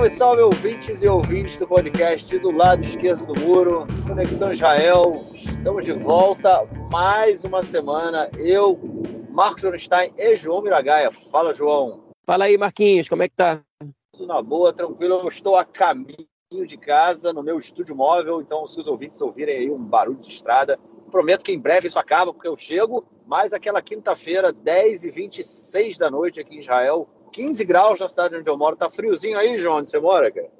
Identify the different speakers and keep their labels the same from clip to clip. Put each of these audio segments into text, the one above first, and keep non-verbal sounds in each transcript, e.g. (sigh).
Speaker 1: Salve, salve, ouvintes e ouvintes do podcast do lado esquerdo do muro, Conexão Israel. Estamos de volta mais uma semana. Eu, Marcos Johnstein e João Miragaia. Fala, João.
Speaker 2: Fala aí, Marquinhos, como é que tá?
Speaker 1: Tudo na boa, tranquilo. Eu estou a caminho de casa, no meu estúdio móvel, então se os ouvintes ouvirem aí um barulho de estrada, prometo que em breve isso acaba, porque eu chego, mas aquela quinta-feira, 10 e 26 da noite aqui em Israel, 15 graus na cidade onde eu moro. Tá friozinho aí, João, onde você mora, cara?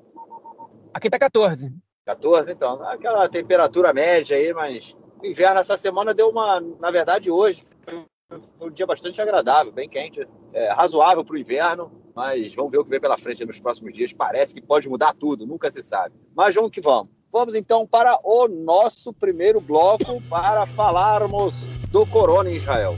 Speaker 2: Aqui tá 14.
Speaker 1: 14, então. Aquela temperatura média aí, mas o inverno essa semana deu uma. Na verdade, hoje foi um dia bastante agradável, bem quente, é, razoável para o inverno, mas vamos ver o que vem pela frente nos próximos dias. Parece que pode mudar tudo, nunca se sabe. Mas vamos que vamos. Vamos então para o nosso primeiro bloco para falarmos do corona em Israel.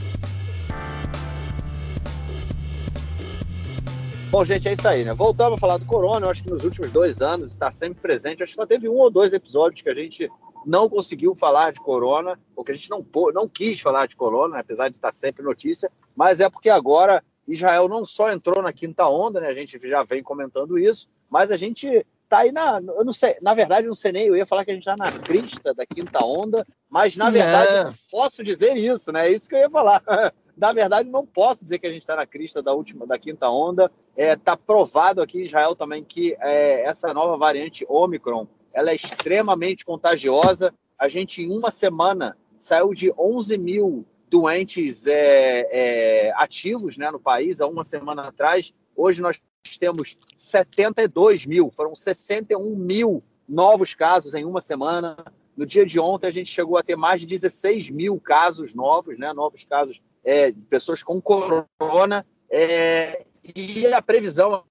Speaker 1: Bom, gente, é isso aí, né? Voltamos a falar do corona. Eu acho que nos últimos dois anos está sempre presente. Eu acho que só teve um ou dois episódios que a gente não conseguiu falar de corona, ou que a gente não, não quis falar de corona, né? apesar de estar sempre notícia, mas é porque agora Israel não só entrou na quinta onda, né? A gente já vem comentando isso, mas a gente tá aí na. Eu não sei, na verdade, não sei nem, eu ia falar que a gente está na crista da quinta onda, mas na verdade posso dizer isso, né? É isso que eu ia falar. (laughs) Na verdade, não posso dizer que a gente está na crista da última, da quinta onda. Está é, tá provado aqui em Israel também que é, essa nova variante Omicron ela é extremamente contagiosa. A gente, em uma semana, saiu de 11 mil doentes é, é, ativos né, no país, há uma semana atrás. Hoje nós temos 72 mil, foram 61 mil novos casos em uma semana. No dia de ontem, a gente chegou a ter mais de 16 mil casos novos, né, novos casos é, de pessoas com corona. É, e a previsão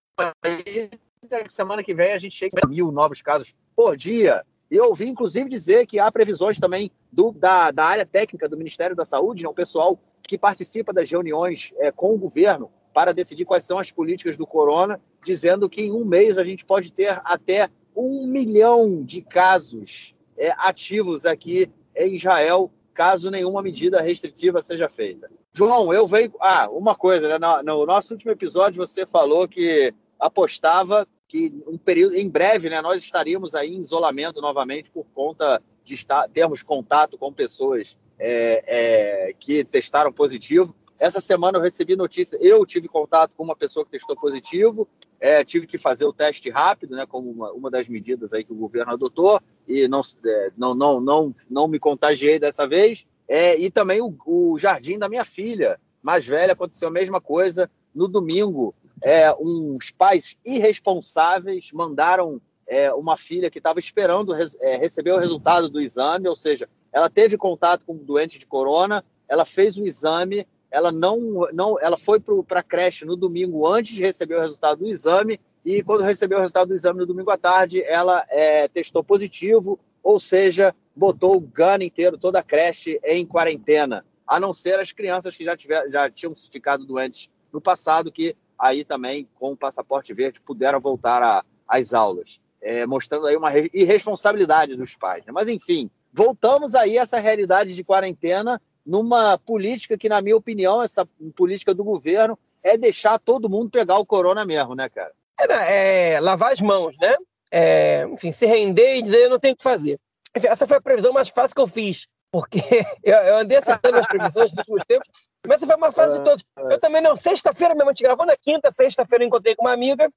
Speaker 1: aí, semana que vem a gente chega a mil novos casos por dia. Eu ouvi, inclusive, dizer que há previsões também do, da, da área técnica do Ministério da Saúde, né, o pessoal que participa das reuniões é, com o governo para decidir quais são as políticas do corona, dizendo que em um mês a gente pode ter até um milhão de casos é, ativos aqui em Israel, caso nenhuma medida restritiva seja feita. João, eu venho. Ah, uma coisa, né? No, no nosso último episódio você falou que apostava que um período, em breve, né, nós estaríamos aí em isolamento novamente por conta de estar, termos contato com pessoas é, é, que testaram positivo. Essa semana eu recebi notícia, eu tive contato com uma pessoa que testou positivo, é, tive que fazer o teste rápido, né, como uma, uma das medidas aí que o governo adotou, e não, é, não, não, não, não me contagiei dessa vez. É, e também o, o, jardim da minha filha mais velha aconteceu a mesma coisa. No domingo, é, uns pais irresponsáveis mandaram é, uma filha que estava esperando é, receber o resultado do exame, ou seja, ela teve contato com um doente de corona, ela fez o exame, ela não, não ela foi para a creche no domingo antes de receber o resultado do exame, e quando recebeu o resultado do exame no domingo à tarde, ela é, testou positivo, ou seja, botou o GAN inteiro, toda a creche em quarentena, a não ser as crianças que já, tiver, já tinham ficado doentes no passado, que aí também, com o passaporte verde, puderam voltar às aulas, é, mostrando aí uma irresponsabilidade dos pais. Né? Mas, enfim, voltamos aí a essa realidade de quarentena numa política que, na minha opinião, essa política do governo é deixar todo mundo pegar o corona mesmo, né, cara?
Speaker 2: É, é lavar as mãos, né? É, enfim, se render e dizer eu não tenho o que fazer. Essa foi a previsão mais fácil que eu fiz, porque (laughs) eu, eu andei acertando as previsões nos últimos tempos, mas essa foi uma fase de é, todos. É. Eu também não, sexta-feira mesmo, a gente gravou na quinta, sexta-feira eu encontrei com uma amiga,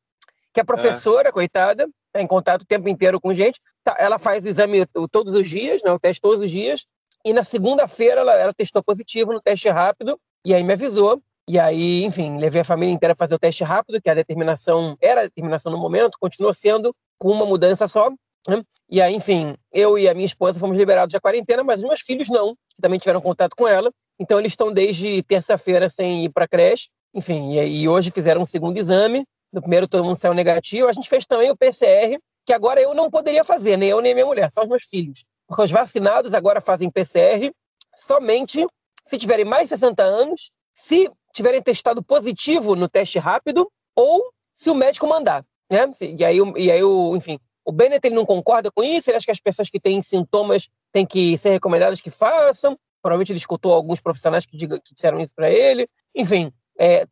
Speaker 2: que é professora, é. coitada, tá em contato o tempo inteiro com gente. Tá, ela faz o exame todos os dias, né, o teste todos os dias, e na segunda-feira ela, ela testou positivo no teste rápido, e aí me avisou. E aí, enfim, levei a família inteira a fazer o teste rápido, que a determinação era a determinação no momento, continua sendo com uma mudança só, né? E aí, enfim, eu e a minha esposa fomos liberados da quarentena, mas os meus filhos não, que também tiveram contato com ela. Então, eles estão desde terça-feira sem ir para creche. Enfim, e, e, hoje fizeram um segundo exame. No primeiro, todo mundo saiu negativo. A gente fez também o PCR, que agora eu não poderia fazer, nem eu nem minha mulher, só os meus filhos. Porque os vacinados agora fazem PCR somente se tiverem mais de 60 anos, se tiverem testado positivo no teste rápido ou se o médico mandar. Né? E aí, e aí o, enfim, o Bennett ele não concorda com isso, ele acha que as pessoas que têm sintomas têm que ser recomendadas que façam. Provavelmente ele escutou alguns profissionais que, diga, que disseram isso para ele. Enfim, É,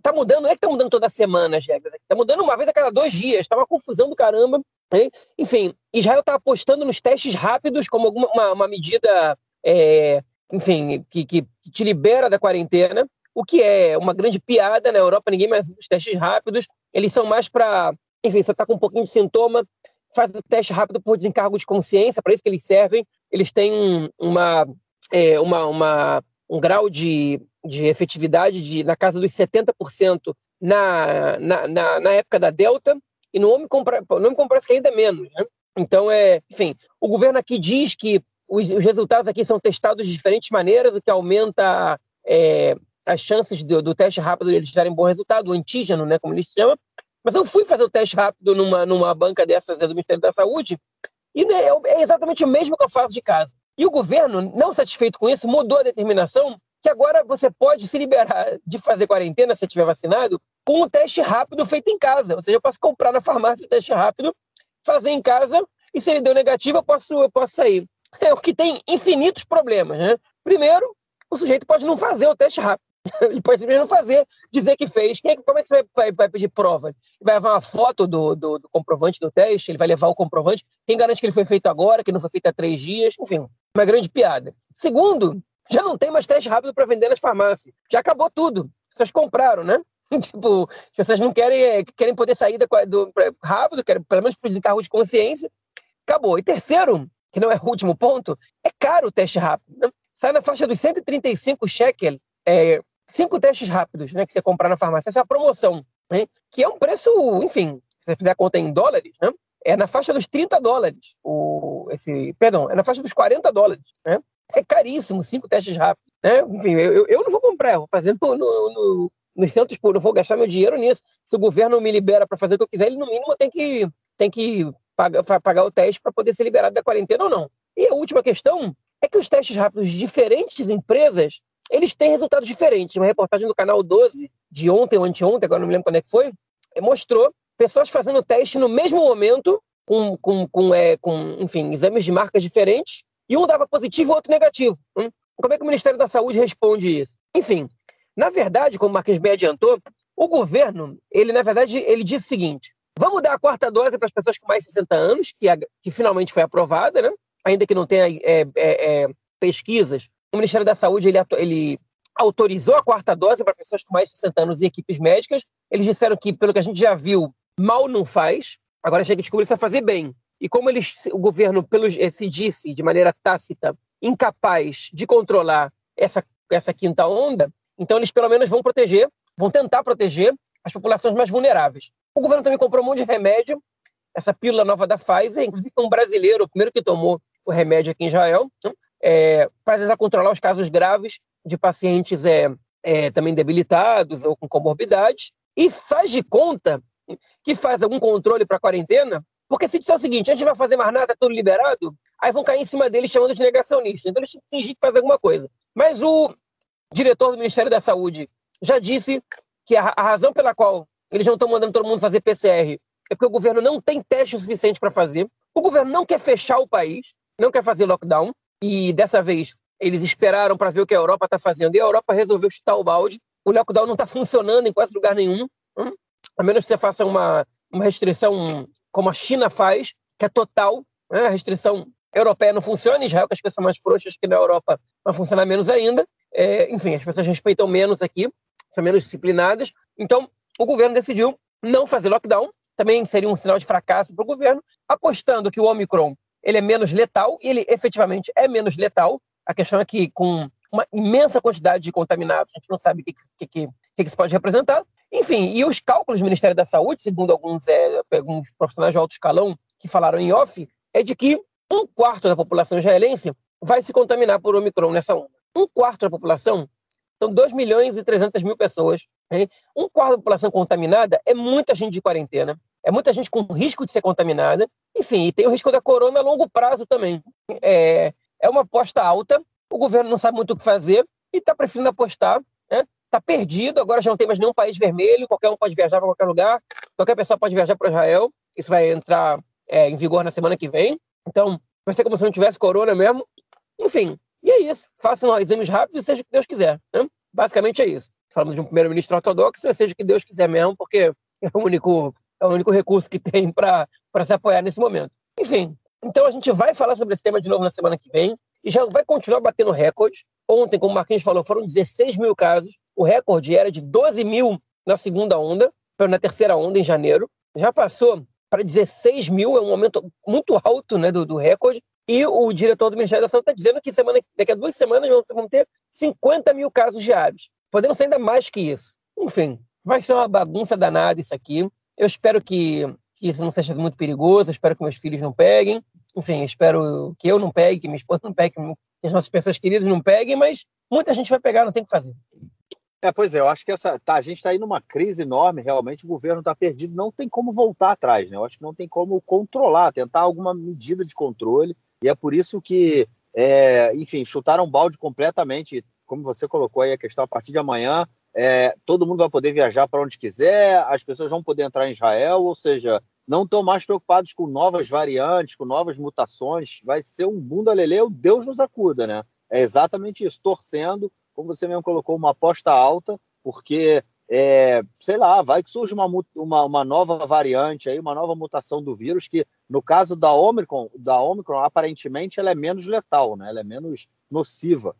Speaker 2: tá mudando, não é que tá mudando toda semana as regras, tá mudando uma vez a cada dois dias, tá uma confusão do caramba. Né? Enfim, Israel tá apostando nos testes rápidos como alguma, uma, uma medida, é, enfim, que, que te libera da quarentena, o que é uma grande piada na Europa, ninguém mais usa os testes rápidos, eles são mais para, enfim, você tá com um pouquinho de sintoma, faz o teste rápido por desencargo de consciência, para isso que eles servem, eles têm uma, é, uma, uma um grau de, de efetividade de, na casa dos 70% na, na, na, na época da Delta, e no Omicron, no Omicron que ainda menos. Né? Então, é, enfim, o governo aqui diz que os, os, resultados aqui são testados de diferentes maneiras, o que aumenta é, as chances do, do, teste rápido eles darem bom resultado, o antígeno, né, como eles chamam. Mas eu fui fazer o teste rápido numa, numa banca dessas do Ministério da Saúde, e é, é exatamente o mesmo que eu faço de casa. E o governo, não satisfeito com isso, mudou a determinação que agora você pode se liberar de fazer quarentena se estiver vacinado com um teste rápido feito em casa. Ou seja, eu posso comprar na farmácia o teste rápido, fazer em casa e se ele deu negativo eu posso, eu posso sair. É o que tem infinitos problemas. Né? Primeiro, o sujeito pode não fazer o teste rápido. (laughs) Ele pode simplesmente não fazer, dizer que fez. Quem, é como é que você vai, vai, pedir prova? Vai levar uma foto do, do, do, comprovante do teste, ele vai levar o comprovante. Quem garante que ele foi feito agora, que não foi feito há três dias? Enfim, uma grande piada. Segundo, já não tem mais teste rápido para vender nas farmácias. Já acabou tudo. Vocês compraram, né? (laughs) tipo, as pessoas não querem, é, querem poder sair do, rápido, querem pelo menos por desencargo de consciência. Acabou. E terceiro, que não é o último ponto, é caro o teste rápido. Né? Sai na faixa dos 135 shekel, é, cinco testes rápidos né, que você comprar na farmácia. Essa é a promoção, né? que é um preço, enfim, se você fizer a conta em dólares, né? é na faixa dos 30 dólares. O, esse, perdão, é na faixa dos 40 dólares. Né? É caríssimo, cinco testes rápidos. Né? Enfim, eu, eu não vou comprar, eu vou fazer no, no, no, nos centros não vou gastar meu dinheiro nisso. Se o governo me libera para fazer o que eu quiser, ele no mínimo tem que, tem que pagar, pagar o teste para poder ser liberado da quarentena ou não. E a última questão é que os testes rápidos de diferentes empresas eles têm resultados diferentes. Uma reportagem do canal 12, de ontem ou anteontem, agora não me lembro quando é que foi, mostrou pessoas fazendo teste no mesmo momento, com, com, com, é, com enfim, exames de marcas diferentes, e um dava positivo e outro negativo. Hum? Como é que o Ministério da Saúde responde isso? Enfim, na verdade, como o Marquinhos bem adiantou, o governo, ele na verdade, ele disse o seguinte, vamos dar a quarta dose para as pessoas com mais de 60 anos, que, que finalmente foi aprovada, né? ainda que não tenha é, é, é pesquisas, o Ministério da Saúde ele, ele autorizou a quarta dose para pessoas com mais de 60 anos e equipes médicas. Eles disseram que, pelo que a gente já viu, mal não faz. Agora chega a descobrir se vai fazer bem. E como eles, o governo pelo, se disse de maneira tácita incapaz de controlar essa, essa quinta onda, então eles pelo menos vão proteger, vão tentar proteger as populações mais vulneráveis. O governo também comprou um monte de remédio, essa pílula nova da Pfizer, inclusive um brasileiro, o primeiro que tomou o remédio aqui em Israel, né? É, para tentar controlar os casos graves de pacientes é, é, também debilitados ou com comorbidades, e faz de conta que faz algum controle para a quarentena, porque se disser o seguinte, a gente vai fazer mais nada, tudo liberado, aí vão cair em cima deles chamando de negacionista. Então eles têm que fingir que faz alguma coisa. Mas o diretor do Ministério da Saúde já disse que a, a razão pela qual eles não estão mandando todo mundo fazer PCR é porque o governo não tem teste suficiente para fazer, o governo não quer fechar o país, não quer fazer lockdown, e dessa vez eles esperaram para ver o que a Europa está fazendo. E a Europa resolveu chutar o balde. O lockdown não está funcionando em quase lugar nenhum. Hum? A menos que você faça uma, uma restrição como a China faz, que é total. Né? A restrição europeia não funciona. Israel, que as pessoas mais frouxas que na Europa, vai funcionar menos ainda. É, enfim, as pessoas respeitam menos aqui, são menos disciplinadas. Então, o governo decidiu não fazer lockdown. Também seria um sinal de fracasso para o governo, apostando que o Omicron ele é menos letal, e ele efetivamente é menos letal. A questão é que, com uma imensa quantidade de contaminados, a gente não sabe o que, que, que, que isso pode representar. Enfim, e os cálculos do Ministério da Saúde, segundo alguns, é, alguns profissionais de alto escalão que falaram em off, é de que um quarto da população israelense vai se contaminar por Omicron nessa onda. Um quarto da população são 2 milhões e 300 mil pessoas. Hein? Um quarto da população contaminada é muita gente de quarentena, é muita gente com risco de ser contaminada, enfim, e tem o risco da corona a longo prazo também. É, é uma aposta alta, o governo não sabe muito o que fazer e está preferindo apostar. Está né? perdido, agora já não tem mais nenhum país vermelho, qualquer um pode viajar para qualquer lugar, qualquer pessoa pode viajar para Israel. Isso vai entrar é, em vigor na semana que vem. Então, vai ser como se não tivesse corona mesmo. Enfim, e é isso. Façam exames rápidos seja o que Deus quiser. Né? Basicamente é isso. falamos de um primeiro-ministro ortodoxo, seja o que Deus quiser mesmo, porque (laughs) é o único, é o único recurso que (laughs) tem para se apoiar nesse momento. Enfim, então a gente vai falar sobre esse tema de novo na semana que vem e já vai continuar batendo recorde. Ontem, como o Marquinhos falou, foram 16 mil casos. O recorde era de 12 mil na segunda onda, na terceira onda, em janeiro. Já passou para 16 mil, é um aumento muito alto né, do, do recorde. E o diretor do Ministério da Saúde está dizendo que semana, daqui a duas semanas vão ter 50 mil casos diários. Podendo ser ainda mais que isso. Enfim, vai ser uma bagunça danada isso aqui. Eu espero que, que isso não seja muito perigoso, espero que meus filhos não peguem. Enfim, espero que eu não pegue, que minha esposa não pegue, que as nossas pessoas queridas não peguem, mas muita gente vai pegar, não tem o que fazer.
Speaker 1: É, pois é, eu acho que essa, tá, a gente está aí numa crise enorme, realmente o governo está perdido, não tem como voltar atrás, né? Eu acho que não tem como controlar, tentar alguma medida de controle, e é por isso que, é, enfim, chutaram um balde completamente, como você colocou aí a questão, a partir de amanhã, é, todo mundo vai poder viajar para onde quiser, as pessoas vão poder entrar em Israel, ou seja, não estão mais preocupados com novas variantes, com novas mutações, vai ser um bunda lelê, o Deus nos acuda, né? É exatamente isso, torcendo como você mesmo colocou, uma aposta alta, porque, é, sei lá, vai que surge uma, uma, uma, nova variante, aí, uma nova mutação do vírus, que no caso da Omicron, da Omicron, aparentemente ela é menos letal, né? ela é menos nociva.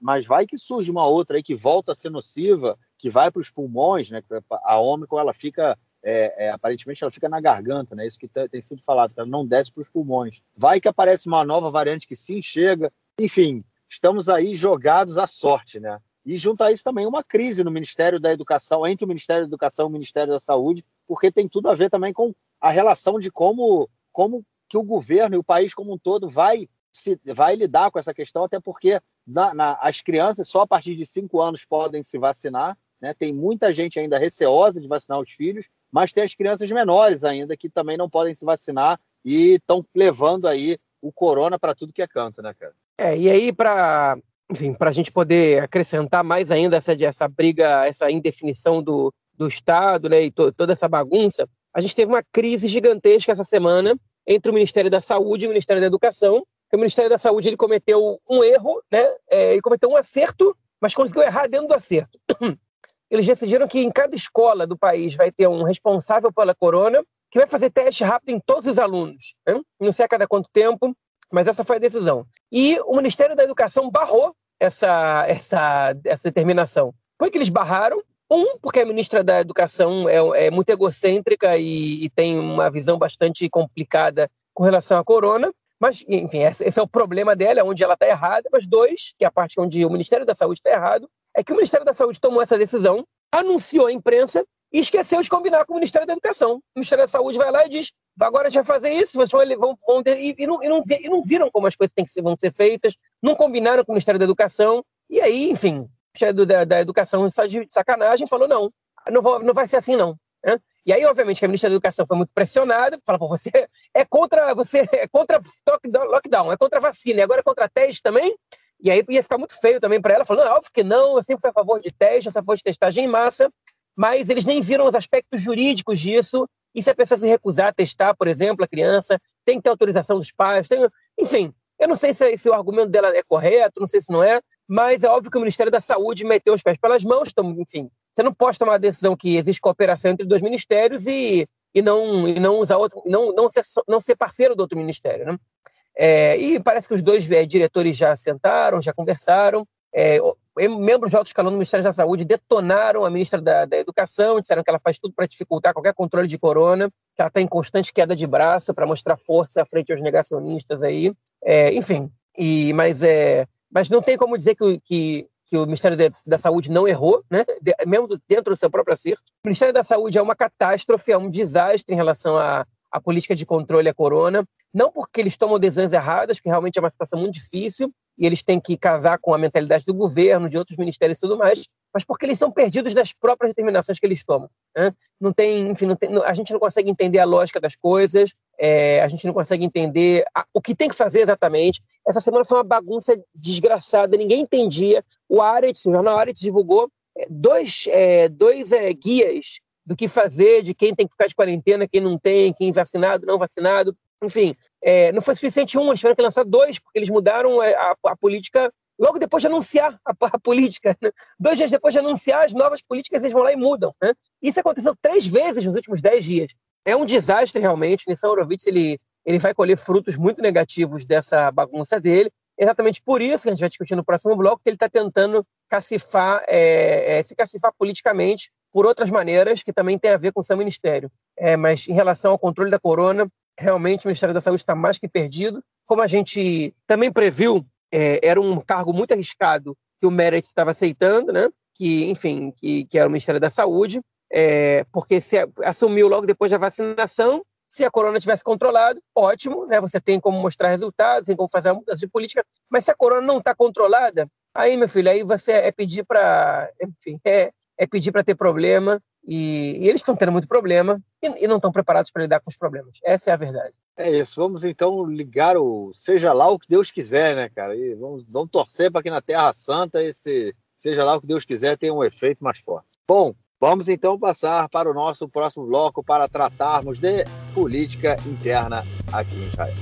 Speaker 1: Mas vai que surge uma outra aí que volta a ser nociva, que vai para os pulmões, né? A Omicron ela fica é, é, aparentemente ela fica na garganta, né? Isso que tem sido falado, ela não desce para os pulmões. Vai que aparece uma nova variante que sim chega. Enfim, estamos aí jogados à sorte, né? E junto a isso também uma crise no Ministério da Educação, entre o Ministério da Educação e o Ministério da Saúde, porque tem tudo a ver também com a relação de como, como que o governo e o país como um todo vai, se, vai lidar com essa questão, até porque na, na, as crianças só a partir de cinco anos podem se vacinar, né? Tem muita gente ainda receosa de vacinar os filhos, mas tem as crianças menores ainda que também não podem se vacinar e estão levando aí o corona para tudo que é canto, né, cara?
Speaker 2: É, e aí, para para a gente poder acrescentar mais ainda essa, essa briga, essa indefinição do, do Estado, né, e to, toda essa bagunça, a gente teve uma crise gigantesca essa semana entre o Ministério da Saúde e o Ministério da Educação. O Ministério da Saúde ele cometeu um erro, né, é, ele cometeu um acerto, mas conseguiu errar dentro do acerto. (clears throat) Eles decidiram que em cada escola do país vai ter um responsável pela corona que vai fazer teste rápido em todos os alunos. Né? Não sei a cada quanto tempo, mas essa foi a decisão. E o Ministério da Educação barrou essa, essa, essa determinação. Por que eles barraram? Um, porque a ministra da Educação é, é muito egocêntrica e, e, tem uma visão bastante complicada com relação à corona. Mas, enfim, esse, é o problema dela, onde ela está errada. Mas dois, que é a parte onde o Ministério da Saúde está errado, é que o Ministério da Saúde tomou essa decisão, anunciou à imprensa e esqueceu de combinar com o Ministério da Educação. O Ministério da Saúde vai lá e diz: agora a gente vai fazer isso, vão, vão, vão e, e, não, e, não, e não viram como as coisas têm que ser, vão ser feitas, não combinaram com o Ministério da Educação, e aí, enfim, o Ministério da, da Educação só de sacanagem falou: não, não, vou, não vai ser assim, não. E aí, obviamente, a ministra da Educação foi muito pressionada, fala, pô, você é contra, você é contra lockdown, é contra vacina, e agora é contra teste também? E aí ia ficar muito feio também para ela, falando, óbvio que não, eu sempre fui a favor de teste, a favor de testagem em massa, mas eles nem viram os aspectos jurídicos disso. E se a pessoa se recusar a testar, por exemplo, a criança, tem que ter autorização dos pais, tem... enfim. Eu não sei se, se, o argumento dela é correto, não sei se não é, mas é óbvio que o Ministério da Saúde meteu os pés pelas mãos, então, enfim. Você não pode tomar a decisão que existe cooperação entre dois ministérios e, e não e não usar outro, não, não, ser, não ser parceiro do outro ministério, né? É, e parece que os dois é, diretores já sentaram, já conversaram. É, membros de alto escalão do Ministério da Saúde detonaram a ministra da, da Educação, disseram que ela faz tudo para dificultar qualquer controle de corona, que ela está em constante queda de braço para mostrar força frente aos negacionistas aí. É, enfim, e, mas, é, mas não tem como dizer que, que, que o Ministério da Saúde não errou, né? De, mesmo dentro do seu próprio acerto. O Ministério da Saúde é uma catástrofe, é um desastre em relação à, à política de controle à corona não porque eles tomam decisões erradas, porque realmente é uma situação muito difícil e eles têm que casar com a mentalidade do governo, de outros ministérios e tudo mais, mas porque eles são perdidos nas próprias determinações que eles tomam. Né? Não tem, enfim, não tem, a gente não consegue entender a lógica das coisas, é, a gente não consegue entender a, o que tem que fazer exatamente. Essa semana foi uma bagunça desgraçada, ninguém entendia. O Aretz, o jornal Aretz divulgou é, dois, é, dois é, guias do que fazer, de quem tem que ficar de quarentena, quem não tem, quem vacinado, não vacinado. Enfim, é, não foi suficiente um, eles tiveram que lançar dois, porque eles mudaram é, a, a política logo depois de anunciar a, (laughs) a política. Né? Dois dias depois de anunciar as novas políticas, eles vão lá e mudam. Né? Isso aconteceu três vezes nos últimos dez dias. É um desastre, realmente. Nissan Horowitz ele, ele vai colher frutos muito negativos dessa bagunça dele. Exatamente por isso que a gente vai discutir no próximo bloco, que ele está tentando cacifar, é, é, se cacifar politicamente por outras maneiras que também tem a ver com o seu ministério. É, mas em relação ao controle da corona, realmente o Ministério da Saúde está mais que perdido. Como a gente também previu, é, era um cargo muito arriscado que o Meredith estava aceitando, né? que, enfim, que, que era o Ministério da Saúde, é, porque se assumiu logo depois da vacinação, se a corona tivesse controlado, ótimo, né? Você tem como mostrar resultados, tem como fazer uma mudança de política, mas se a corona não está controlada, aí, meu filho, aí você é pedir para, enfim, é, é pedir para ter problema, e, e eles estão tendo muito problema e, e não estão preparados para lidar com os problemas. Essa é a verdade.
Speaker 1: É isso. Vamos então ligar o seja lá o que Deus quiser, né, cara? E vamos, vamos torcer para que na Terra Santa esse seja lá o que Deus quiser tenha um efeito mais forte. Bom, vamos então passar para o nosso próximo bloco para tratarmos de política interna aqui em Israel.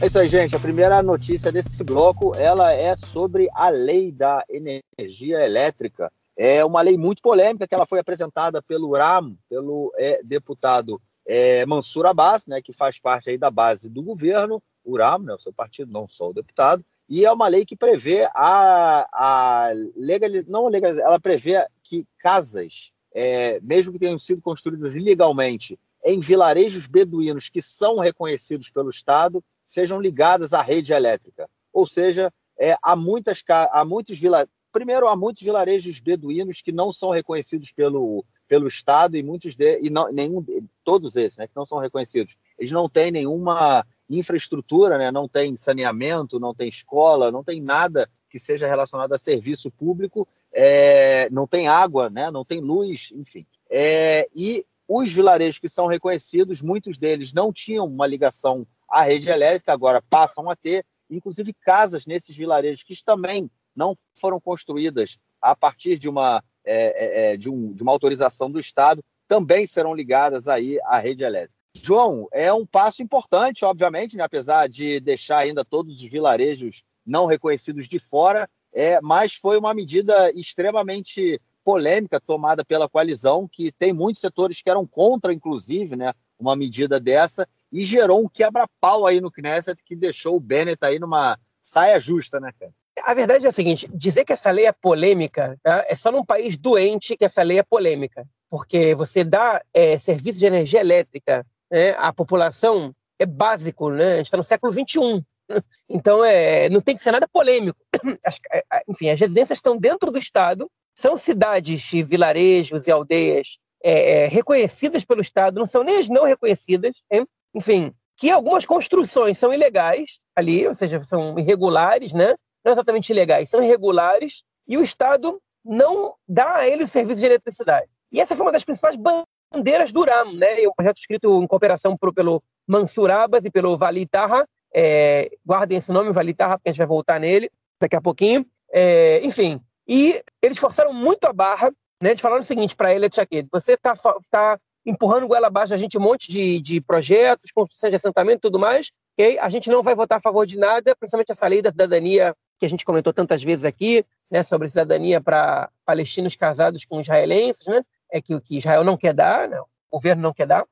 Speaker 1: É isso aí, gente. A primeira notícia desse bloco, ela é sobre a lei da energia elétrica. É uma lei muito polêmica que ela foi apresentada pelo RAM, pelo é, deputado é, Mansur Abbas, né, que faz parte aí da base do governo, o RAM, né, o seu partido, não só o deputado, e é uma lei que prevê a, a legaliz... não legaliz... ela prevê que casas, é, mesmo que tenham sido construídas ilegalmente em vilarejos beduínos que são reconhecidos pelo Estado, sejam ligadas à rede elétrica. Ou seja, é, há, muitas, há muitos vila, primeiro há muitos vilarejos beduínos que não são reconhecidos pelo, pelo Estado e muitos de, e não, nenhum todos esses, né, que não são reconhecidos, eles não têm nenhuma infraestrutura, né, não tem saneamento, não tem escola, não tem nada que seja relacionado a serviço público, é, não tem água, né, não tem luz, enfim. É, e os vilarejos que são reconhecidos, muitos deles não tinham uma ligação à rede elétrica, agora passam a ter, inclusive casas nesses vilarejos que também não foram construídas a partir de uma, é, é, é, de, um, de uma autorização do Estado, também serão ligadas aí à rede elétrica. João, é um passo importante, obviamente, né? apesar de deixar ainda todos os vilarejos não reconhecidos de fora, é, mas foi uma medida extremamente polêmica tomada pela coalizão, que tem muitos setores que eram contra, inclusive, né, uma medida dessa, e gerou um quebra-pau aí no Knesset que deixou o Bennett aí numa saia justa, né, cara?
Speaker 2: A verdade é a seguinte: dizer que essa lei é polêmica tá? é só num país doente que essa lei é polêmica. Porque você dá é, serviço de energia elétrica né, à população é básico, né? A gente está no século XXI. (laughs) Então, é, não tem que ser nada polêmico. (clears throat) É, enfim, as residências estão dentro do Estado, são cidades, vilarejos e aldeias é, é, reconhecidas pelo Estado, não são nem as não reconhecidas, hein? enfim, que algumas construções são ilegais ali, ou seja, são irregulares, né? Não exatamente ilegais, são irregulares, e o Estado não dá a eles o serviço de eletricidade. E essa foi uma das principais bandeiras do RAM, né? um projeto escrito em cooperação pro, pelo Mansur Abbas e pelo Vali Taha, é, guardem esse nome, Vali Taha, porque a gente vai voltar nele daqui a pouquinho. É, enfim, e eles forçaram muito a barra, né? Eles falaram o seguinte para ele, Tchaquete, você está tá empurrando goela abaixo a gente um monte de, de projetos, construção de assentamento e tudo mais, ok? A gente não vai votar a favor de nada, principalmente essa lei da cidadania que a gente comentou tantas vezes aqui, né, sobre cidadania para palestinos casados com israelenses, né? É que o que Israel não quer dar, né, o governo não quer dar.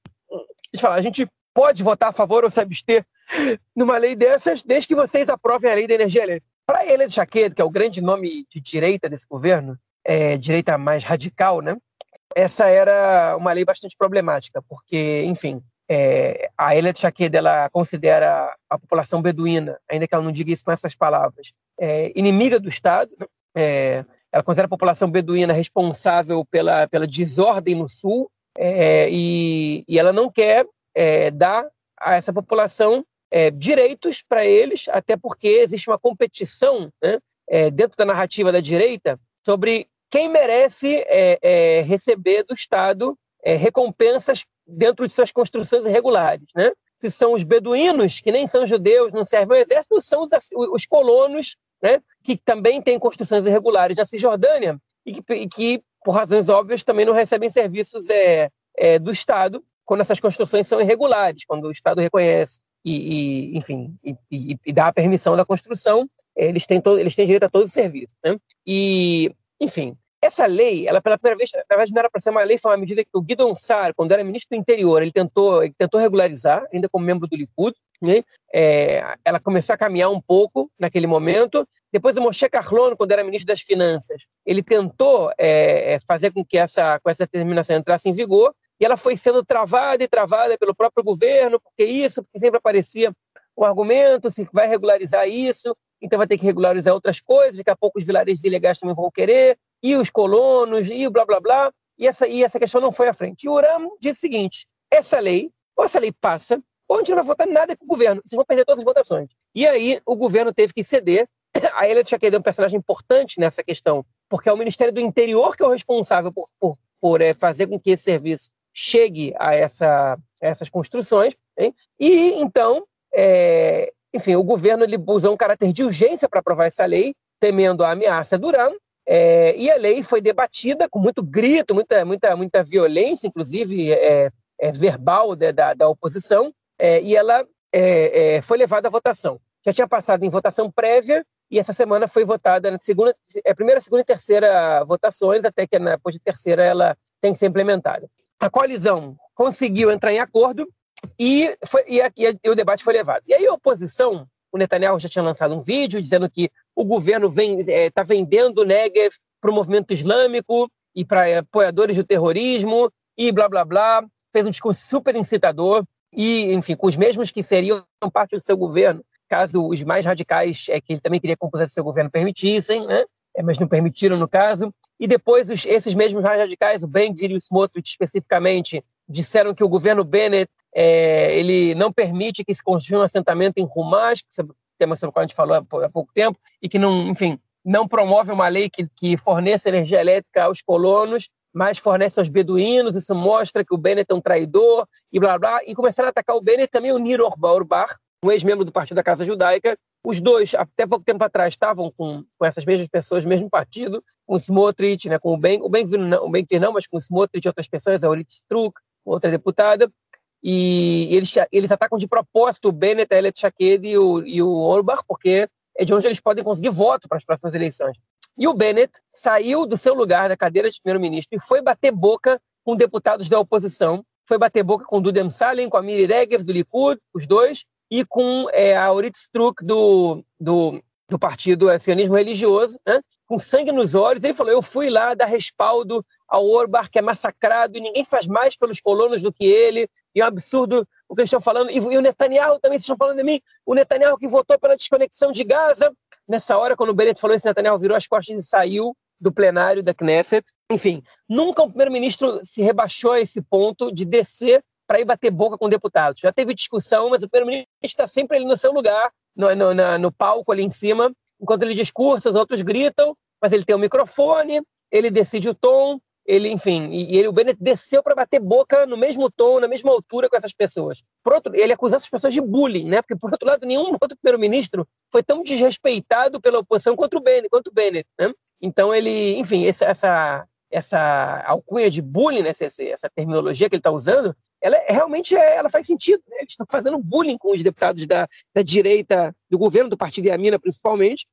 Speaker 2: Eles falam, a gente pode votar a favor ou se abster numa lei dessas, desde que vocês aprovem a lei da energia elétrica. Para ele de Chaqueta, que é o grande nome de direita desse governo, é, direita mais radical, né? Essa era uma lei bastante problemática, porque, enfim, é, a Elia Chaqueda ela considera a população beduína, ainda que ela não diga isso com essas palavras, é, inimiga do Estado. Né? É, ela considera a população beduína responsável pela, pela desordem no Sul é, e, e, ela não quer é, dar a essa população é, direitos para eles, até porque existe uma competição né, dentro da narrativa da direita sobre quem merece receber do Estado recompensas dentro de suas construções irregulares. Né? Se são os beduínos, que nem são judeus, não servem ao exército, são os, os colonos, né, que também têm construções irregulares na Cisjordânia e que, e que, por razões óbvias, também não recebem serviços é, do Estado quando essas construções são irregulares, quando o Estado reconhece e, e enfim, e, e, e, dá a permissão da construção, eles têm, eles têm direito a todo o serviço. Né? E, enfim, essa lei, ela pela primeira vez, na verdade não era para ser uma lei, foi uma medida que o Guidon Sar, quando era ministro do interior, ele tentou, ele tentou regularizar, ainda como membro do Likud, né? É, ela começou a caminhar um pouco naquele momento. Depois o Moshe Carlone, quando era ministro das Finanças, ele tentou é, é fazer com que essa, com essa determinação entrasse em vigor, e ela foi sendo travada e travada pelo próprio governo, porque isso, porque sempre aparecia o argumento, se vai regularizar isso, então vai ter que regularizar outras coisas, daqui a pouco os vilarejos ilegais também vão querer, e os colonos, e blá blá blá, e essa, e essa questão não foi à frente. E o Uram disse o seguinte: essa lei, ou essa lei passa, ou a gente não vai votar nada com o governo, vocês vão perder todas as votações. E aí o governo teve que ceder. (clears throat) A Elia Tchaqueda é um personagem importante nessa questão, porque é o Ministério do Interior que é o responsável por, por, por é, fazer com que esse serviço chegue a, essa, a essas construções. Hein? E então, é, enfim, o governo ele usou um caráter de urgência para aprovar essa lei, temendo a ameaça do Uram, é, e a lei foi debatida com muito grito, muita, muita, muita violência, inclusive é, é, verbal né, da, da oposição, é, e ela é, é, foi levada à votação. Já tinha passado em votação prévia e essa semana foi votada na segunda, primeira, segunda e terceira votações, até que depois de terceira ela tem que ser implementada. A coalizão conseguiu entrar em acordo e, foi, e, a, e o debate foi levado. E aí a oposição, o Netanyahu já tinha lançado um vídeo dizendo que o governo está é, tá vendendo o Negev para o movimento islâmico e para apoiadores do terrorismo e blá blá blá. Fez um discurso super incitador e, enfim, com os mesmos que seriam parte do seu governo, caso os mais radicais, é, que ele também queria compor seu governo, permitissem, né? É, mas não permitiram no caso. E depois os, esses mesmos radicais, o Ben e o Smotrich especificamente, disseram que o governo Bennett é, ele não permite que se construa um assentamento em Rumash, que é tema sobre o qual a gente falou há pouco tempo, e que não, enfim, não promove uma lei que, que forneça energia elétrica aos colonos, mas fornece aos beduínos, isso mostra que o Bennett é um traidor, e blá blá, e começaram a atacar o Bennett também o Nir Orbar, um ex-membro do Partido da Casa Judaica. Os dois, até pouco tempo atrás, estavam com, com essas mesmas pessoas, mesmo partido, com o Smotrich, né, com o Ben, o Ben não, o ben não, mas com o Smotrich e outras pessoas, a Orit Struk, outra deputada, e eles, eles atacam de propósito o Bennett, a Elet Shaked e o, e o Orbach, porque é de onde eles podem conseguir voto para as próximas eleições. E o Bennett saiu do seu lugar da cadeira de primeiro-ministro e foi bater boca com deputados da oposição, foi bater boca com Dudem Salem, com a Miri Regev do Likud, os dois, e com é, a Orit Struk do, do, do Partido Sionismo Religioso, né? com sangue nos olhos. Ele falou: Eu fui lá dar respaldo ao Orbach, que é massacrado, e ninguém faz mais pelos colonos do que ele, e é um absurdo o que eles estão falando. E, o Netanyahu também, vocês estão falando de mim, o Netanyahu que votou pela desconexão de Gaza. Nessa hora, quando o Bennett falou isso, Netanyahu virou as costas e saiu do plenário da Knesset. Enfim, nunca o primeiro-ministro se rebaixou a esse ponto de descer para ir bater boca com deputados. Já teve discussão, mas o primeiro-ministro está sempre ali no seu lugar, no, no, no palco ali em cima, enquanto ele discursa, os outros gritam, mas ele tem o microfone, ele decide o tom, ele, enfim, e, ele, o Bennett desceu para bater boca no mesmo tom, na mesma altura com essas pessoas. Por outro, ele acusou essas pessoas de bullying, né? Porque, por outro lado, nenhum (laughs) outro primeiro-ministro foi tão desrespeitado pela oposição quanto o Bennett, quanto o Bennett né? Então, ele, enfim, essa, essa, essa alcunha de bullying, né? essa, essa terminologia que ele está usando, ela é, realmente é, ela faz sentido. Né? Eles estão fazendo bullying com os deputados da, da direita, do governo do Partido Yamina, principalmente,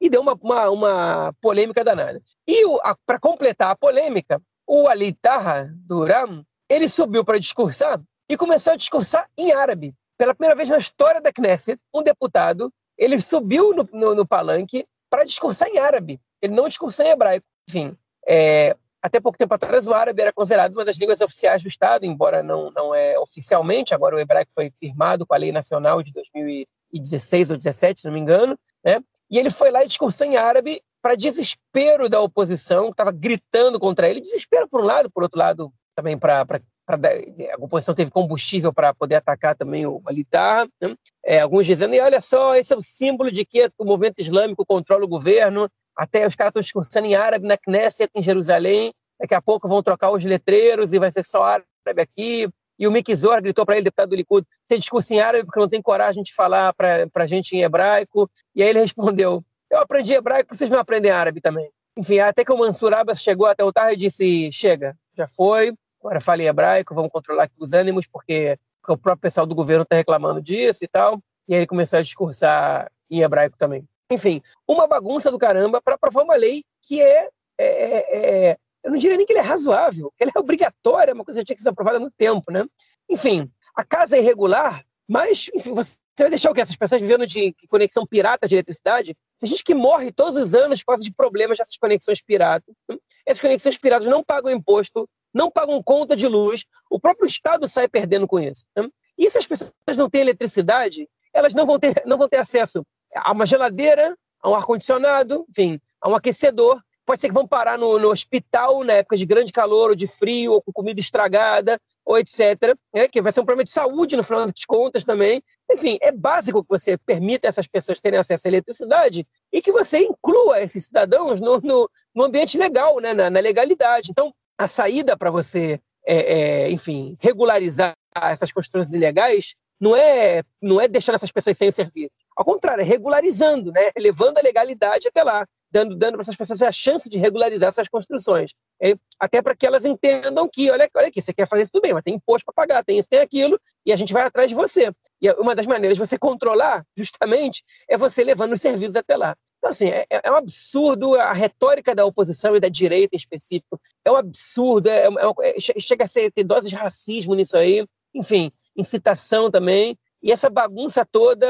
Speaker 2: e deu uma, uma, uma polêmica danada. E para completar a polêmica, o Ali Taha, do Ram, ele subiu para discursar e começou a discursar em árabe. Pela primeira vez na história da Knesset, um deputado, ele subiu no, no, no palanque para discursar em árabe. Ele não discursou em hebraico. Enfim, é, até pouco tempo atrás, o árabe era considerado uma das línguas oficiais do Estado, embora não, não é oficialmente. Agora, o hebraico foi firmado com a Lei Nacional de 2016 ou 2017, se não me engano. Né? E ele foi lá e discursou em árabe para desespero da oposição, que estava gritando contra ele. Desespero por um lado, por outro lado, também para a oposição teve combustível para poder atacar também o militar. Né? É, alguns dizendo, e olha só, esse é o símbolo de que o movimento islâmico controla o governo. Até os caras estão discursando em árabe na Knesset, em Jerusalém. Daqui a pouco vão trocar os letreiros e vai ser só árabe aqui. E o Mick gritou para ele, deputado do Likud, você discursa em árabe porque não tem coragem de falar para a gente em hebraico. E aí ele respondeu, eu aprendi hebraico, vocês não aprendem árabe também. Enfim, até que o Mansur Abbas chegou até o tarde e disse, chega, já foi, agora fale hebraico, vamos controlar aqui os ânimos, porque porque o próprio pessoal do governo está reclamando disso e tal. E aí ele começou a discursar em hebraico também. Enfim, uma bagunça do caramba para aprovar uma lei que é, é, é, é, Eu não diria nem que ele é razoável, que ela é obrigatória, uma coisa que tinha que ser aprovada há muito tempo, né? Enfim, a casa é irregular, mas enfim, você vai deixar o quê? Essas pessoas vivendo de conexão pirata de eletricidade? Tem gente que morre todos os anos por causa de problemas dessas conexões piratas. Essas conexões piratas não pagam imposto, não pagam conta de luz, o próprio Estado sai perdendo com isso. Né? E se as pessoas não têm eletricidade, elas não vão ter, não vão ter acesso a uma geladeira, a um ar-condicionado, enfim, a um aquecedor. Pode ser que vão parar no, no, hospital na época de grande calor, ou de frio, ou com comida estragada, ou etc. Né? Que vai ser um problema de saúde, no final das contas, também. Enfim, é básico que você permita essas pessoas terem acesso à eletricidade e que você inclua esses cidadãos no, no, no ambiente legal, né? na, na legalidade. Então, a saída para você, é, é, enfim, regularizar essas construções ilegais não é, não é deixando essas pessoas sem serviço. Ao contrário, é regularizando, né? levando a legalidade até lá, dando, dando para essas pessoas a chance de regularizar suas construções. É, até para que elas entendam que, olha, olha aqui, você quer fazer tudo bem, mas tem imposto para pagar, tem isso, tem aquilo, e a gente vai atrás de você. E uma das maneiras de você controlar, justamente, é você levando os serviços até lá. Então, assim, é, é um absurdo a retórica da oposição e da direita em específico. É um absurdo, é, é, é chega a ser, ter doses de racismo nisso aí. Enfim, incitação também. E essa bagunça toda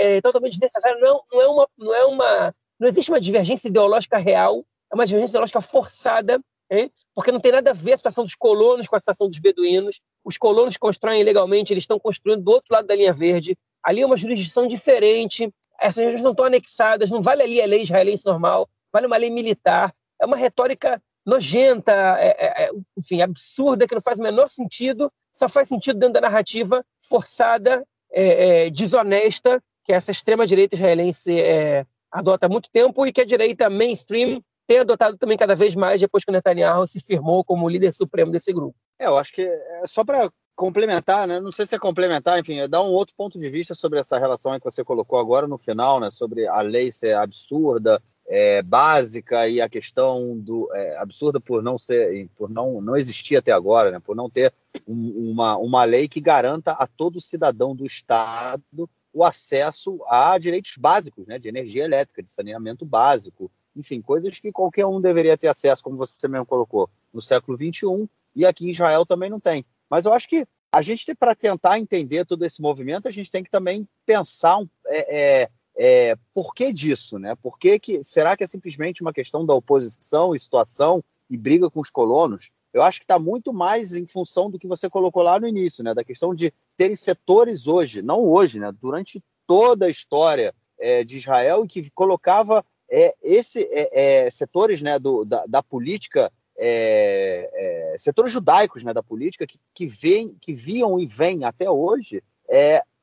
Speaker 2: é, é, é totalmente desnecessária. Não, não, é uma, não é uma. Não existe uma divergência ideológica real, é uma divergência ideológica forçada, hein? porque não tem nada a ver a situação dos colonos com a situação dos beduínos. Os colonos constroem ilegalmente, eles estão construindo do outro lado da linha verde. Ali é uma jurisdição diferente, essas regiões não estão anexadas, não vale ali a lei israelense normal, vale uma lei militar. É uma retórica nojenta, é, é, é enfim, absurda, que não faz o menor sentido só faz sentido dentro da narrativa forçada, é, é, desonesta, que essa extrema-direita israelense é, adota há muito tempo e que a direita mainstream tem adotado também cada vez mais depois que o Netanyahu se firmou como líder supremo desse grupo.
Speaker 1: É, eu acho que é só para complementar, né? Não sei se é complementar, enfim, é dar um outro ponto de vista sobre essa relação que você colocou agora no final, né? Sobre a lei ser absurda, é, básica e a questão do é, absurda por não ser, por não, não existir até agora, né? Por não ter um, uma, uma lei que garanta a todo cidadão do Estado o acesso a direitos básicos, né? De energia elétrica, de saneamento básico, enfim, coisas que qualquer um deveria ter acesso, como você mesmo colocou, no século 21 e aqui em Israel também não tem. Mas eu acho que a gente, para tentar entender todo esse movimento, a gente tem que também pensar é, é, é, por que disso, né? Por que, que será que é simplesmente uma questão da oposição e situação e briga com os colonos? Eu acho que está muito mais em função do que você colocou lá no início, né? Da questão de terem setores hoje, não hoje, né? Durante toda a história é, de Israel e que colocava é, esse é, é setores, né? Do, da, da política é, é, setores judaicos né, da política que, que, vem, que viam e vêm até hoje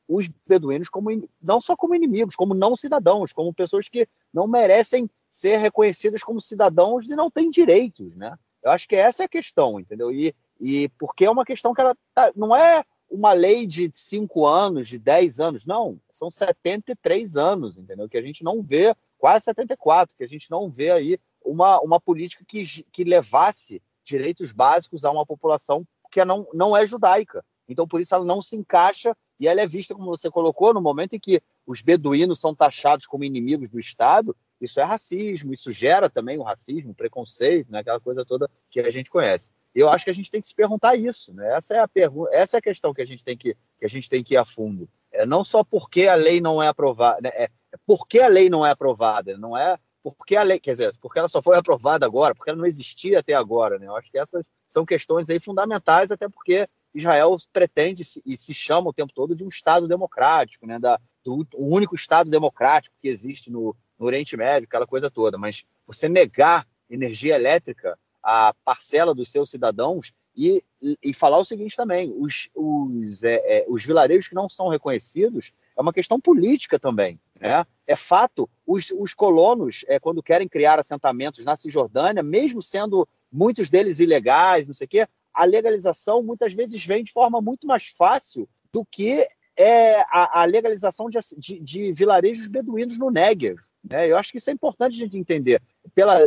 Speaker 1: os beduínos como não só como inimigos, como não cidadãos, como pessoas que não merecem ser reconhecidas como cidadãos e não têm direitos, né? Eu acho que essa é a questão, entendeu? E, e porque é uma questão que ela tá, não é uma lei de cinco anos, de dez anos, não, são 73 anos, entendeu? Que a gente não vê, quase 74, que a gente não vê aí uma, uma política que, que levasse direitos básicos a uma população que não, não é judaica. Então, por isso, ela não se encaixa e ela é vista, como você colocou, no momento em que os beduínos são taxados como inimigos do Estado, isso é racismo, isso gera também o racismo, o preconceito, né? aquela coisa toda que a gente conhece. Eu acho que a gente tem que se perguntar isso, né? Essa é a pergunta, essa é a questão que a gente tem que, que a gente tem que ir a fundo. É não só porque a lei não é aprovada, né? é, é porque a lei não é aprovada, não é porque a lei, quer dizer, porque ela só foi aprovada agora, porque ela não existia até agora, né? Eu acho que essas são questões aí fundamentais, até porque Israel pretende e se chama o tempo todo de um Estado democrático, né? Da, do o único Estado democrático que existe no, no Oriente Médio, aquela coisa toda. Mas você negar energia elétrica à parcela dos seus cidadãos e, e, falar o seguinte também: os, os, é, é, os vilarejos que não são reconhecidos é uma questão política também. Né? É fato, os, os colonos, é, quando querem criar assentamentos na Cisjordânia, mesmo sendo muitos deles ilegais, não sei o quê, a legalização muitas vezes vem de forma muito mais fácil do que é, a, a legalização de, de, de, vilarejos beduínos no Negev. Né? Eu acho que isso é importante a gente entender. Pela,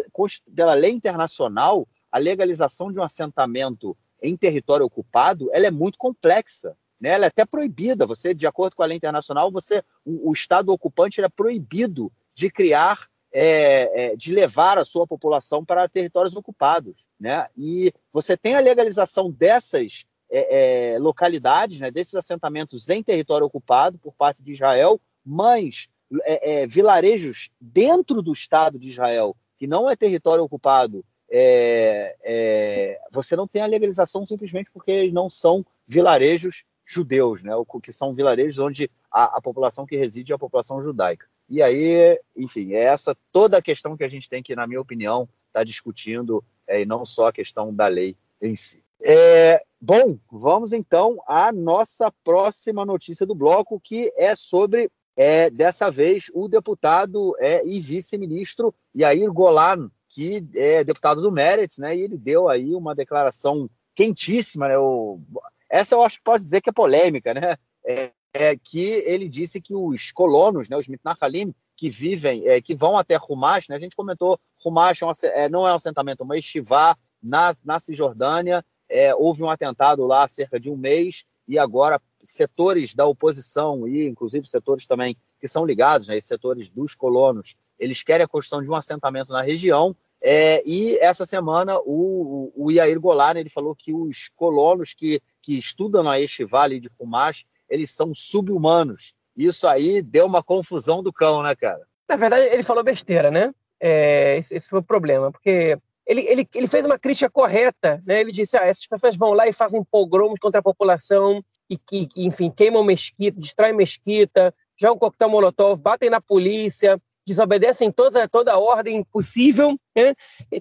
Speaker 1: pela lei internacional, a legalização de um assentamento em território ocupado ela é muito complexa. né? Ela é até proibida. Você, de acordo com a lei internacional, você, o, o Estado ocupante é proibido de criar, é, é, de levar a sua população para territórios ocupados, né? E você tem a legalização dessas é, é localidades, né? Desses assentamentos em território ocupado por parte de Israel, mas é, é, vilarejos dentro do Estado de Israel que não é território ocupado é, é, você não tem a legalização simplesmente porque eles não são vilarejos judeus, né? que são vilarejos onde a, a, população que reside é a população judaica. E aí, enfim, é essa toda a questão que a gente tem que, na minha opinião, estar tá discutindo, é, e não só a questão da lei em si. É, bom, vamos então à nossa próxima notícia do bloco, que é sobre, é, dessa vez, o deputado é, e vice-ministro Yair Golan, que é deputado do Meretz, né? E ele deu aí uma declaração quentíssima, né? O, essa eu acho que pode dizer que é polêmica, né? É, é que ele disse que os colonos, né, os Mitnachalim, que vivem, é, que vão até Rumash, né? A gente comentou, Rumash é um, é, não é um assentamento, uma estivá na, na Cisjordânia. É, houve um atentado lá há cerca de um mês e agora setores da oposição e inclusive setores também que são ligados, né, setores dos colonos, eles querem a construção de um assentamento na região. É, e essa semana o, o Iair Golar ele falou que os colonos que, que estudam na este vale de Fumash, eles são subhumanos. Isso aí deu uma confusão do cão, né, cara?
Speaker 2: Na verdade, ele falou besteira, né? É, esse, esse, foi o problema, porque ele, ele, ele fez uma crítica correta, né? Ele disse: ah, essas pessoas vão lá e fazem pogromos contra a população e que, enfim, queimam mesquita, destroem mesquita, jogam coquetel molotov, batem na polícia, desobedecem toda, toda a ordem possível, né?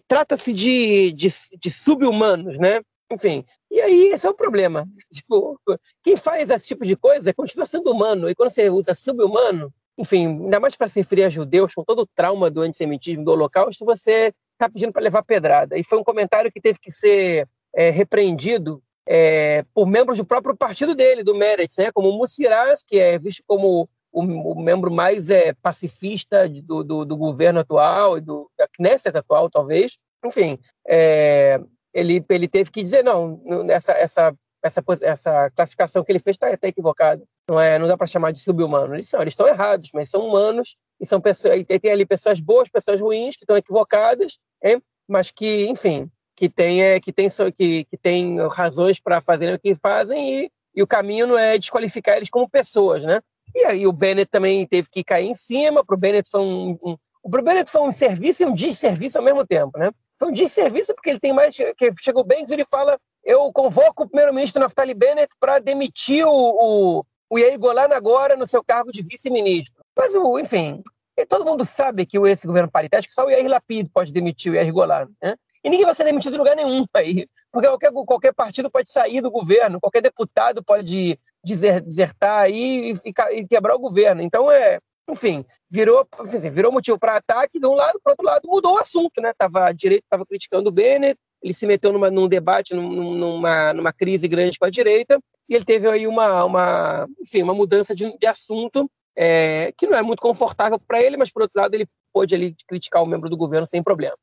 Speaker 2: trata-se de, de, de sub-humanos, né? Enfim, e aí esse é o problema. (laughs) Tipo, quem faz esse tipo de coisa continua sendo humano, e quando você usa sub-humano, enfim, ainda mais para se referir a judeus, com todo o trauma do antissemitismo, do holocausto, você está pedindo para levar pedrada. E foi um comentário que teve que ser é, repreendido é, por membros do próprio partido dele, do Meretz, né? como o Mussiras, que é visto como o, o membro mais é, pacifista do, do, do, governo atual e do, da Knesset atual, talvez. Enfim, é, ele, ele teve que dizer, não, essa, essa, essa, essa classificação que ele fez está tá equivocada. Não, é, não dá para chamar de sub-humano. Eles, são, eles estão errados, mas são humanos e são pessoas, e tem ali pessoas boas, pessoas ruins, que estão equivocadas, é, mas que, enfim, que tem, é, que tem, que, que tem razões para fazerem o que fazem e, e o caminho não é desqualificar eles como pessoas, né? E aí o Bennett também teve que cair em cima. Para o Bennett foi um, um o Bennett foi um serviço e um desserviço ao mesmo tempo, né? Foi um desserviço porque ele tem mais que chegou bem e ele fala eu convoco o primeiro-ministro Naftali Bennett para demitir o, o, o Yair Golan agora no seu cargo de vice-ministro. Mas, o, enfim, todo mundo sabe que esse governo paritético só o Yair Lapid pode demitir o Yair Golan, né? E ninguém vai ser demitido em lugar nenhum (laughs) aí, porque qualquer, qualquer partido pode sair do governo, qualquer deputado pode desertar aí e, e quebrar o governo. Então, é, enfim, virou, virou motivo para ataque de um lado, para outro lado mudou o assunto, né? Tava, a direita estava criticando o Bennett, ele se meteu numa, num debate, numa, numa crise grande com a direita, e ele teve aí uma, uma, enfim, uma mudança de, de assunto é, que não é muito confortável para ele, mas por outro lado ele pôde ali criticar o membro do governo sem problema.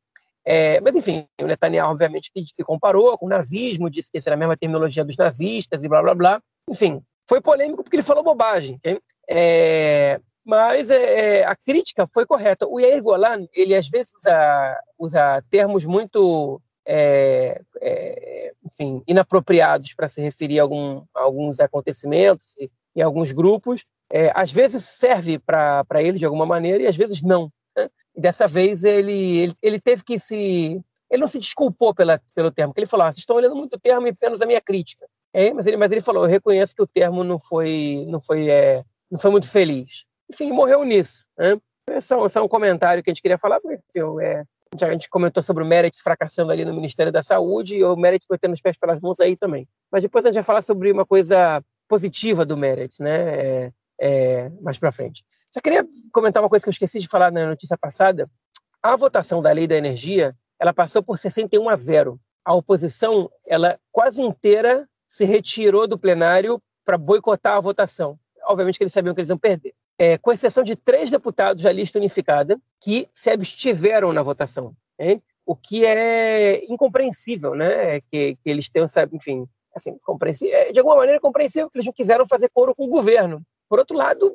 Speaker 2: É, mas enfim, o Netanyahu obviamente que, comparou com o nazismo, disse que essa era a mesma terminologia dos nazistas e blá blá blá. Enfim, foi polêmico porque ele falou bobagem. É, mas é, é, a crítica foi correta. O Yair Golan, ele às vezes usa, usa termos muito é, é, enfim, inapropriados para se referir a, algum, a, alguns acontecimentos e, e alguns grupos. Às vezes serve para ele de alguma maneira e às vezes não. E dessa vez ele, ele, ele, teve que se. Ele não se desculpou pela, pelo termo, porque ele falou: ah, vocês estão olhando muito o termo e apenas a minha crítica. É, mas, ele, mas ele falou: eu reconheço que o termo não foi, não foi, é, não foi muito feliz. Enfim, morreu nisso. Né? Esse, é, esse é um comentário que a gente queria falar, porque enfim, é, a gente comentou sobre o Meredith fracassando ali no Ministério da Saúde e o Meredith metendo os pés pelas mãos aí também. Mas depois a gente vai falar sobre uma coisa positiva do Meredith, né? É, é, mais para frente. Só queria comentar uma coisa que eu esqueci de falar na notícia passada. A votação da Lei da Energia, ela passou por 61 a 0. A oposição, ela quase inteira se retirou do plenário para boicotar a votação. Obviamente que eles sabiam que eles iam perder. É, com exceção de três deputados da lista unificada que se abstiveram na votação, hein? o que é incompreensível, né? Que, que eles tenham, sabe, enfim, assim, é, de alguma maneira compreensível que eles não quiseram fazer coro com o governo. Por outro lado,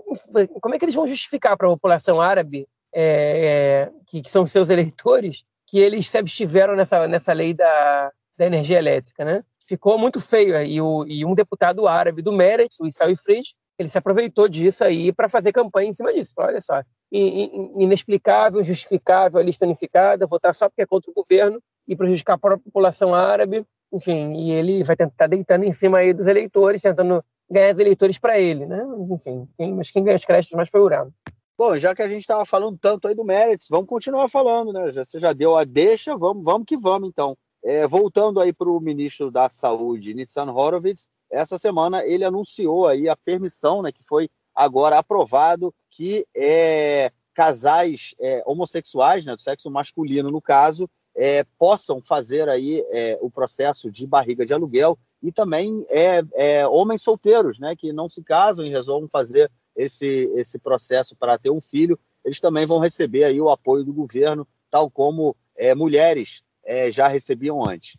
Speaker 2: como é que eles vão justificar para a população árabe, é, é, que, que, são seus eleitores, que eles se abstiveram nessa, nessa lei da, da energia elétrica, né? Ficou muito feio. E, o, e um deputado árabe do Meretz, o Issai Frid, ele se aproveitou disso aí para fazer campanha em cima disso. Falou, olha só, inexplicável, injustificável a lista unificada, votar só porque é contra o governo e prejudicar a própria população árabe. Enfim, e ele vai tentar deitando em cima aí dos eleitores, tentando ganhar os eleitores para ele, né? Mas, enfim, quem, mas quem ganhou os créditos mais foi o Urano.
Speaker 1: Bom, já que a gente estava falando tanto aí do Meretz, vamos continuar falando, né? Já, você já deu a deixa, vamos, vamos que vamos, então. É, voltando aí para o ministro da Saúde, Nitsan Horowitz, essa semana ele anunciou aí a permissão, né, que foi agora aprovado, que é, casais é, homossexuais, né, do sexo masculino no caso, é, possam fazer aí é, o processo de barriga de aluguel e também é, é, homens solteiros, né, que não se casam e resolvam fazer esse, esse processo para ter um filho, eles também vão receber aí o apoio do governo, tal como é, mulheres é, já recebiam antes.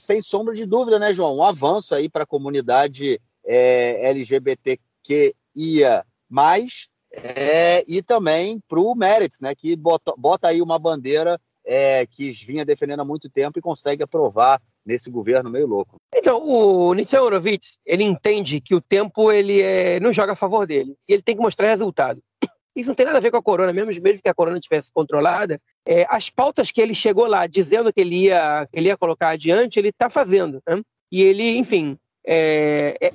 Speaker 1: Sem sombra de dúvida, né, João? Um avanço aí para a comunidade LGBTQIA, é, e também para o Meritz, né, que bota, bota aí uma bandeira é, que vinha defendendo há muito tempo e consegue aprovar nesse governo meio louco.
Speaker 2: Então, o Nietzsche Horowitz, ele entende que o tempo ele é, não joga a favor dele, e ele tem que mostrar resultado. Isso não tem nada a ver com a corona, mesmo, mesmo que a corona tivesse controlada, é, as pautas que ele chegou lá dizendo que ele ia, que ele ia colocar adiante, ele está fazendo. Né? E ele, enfim, é, é,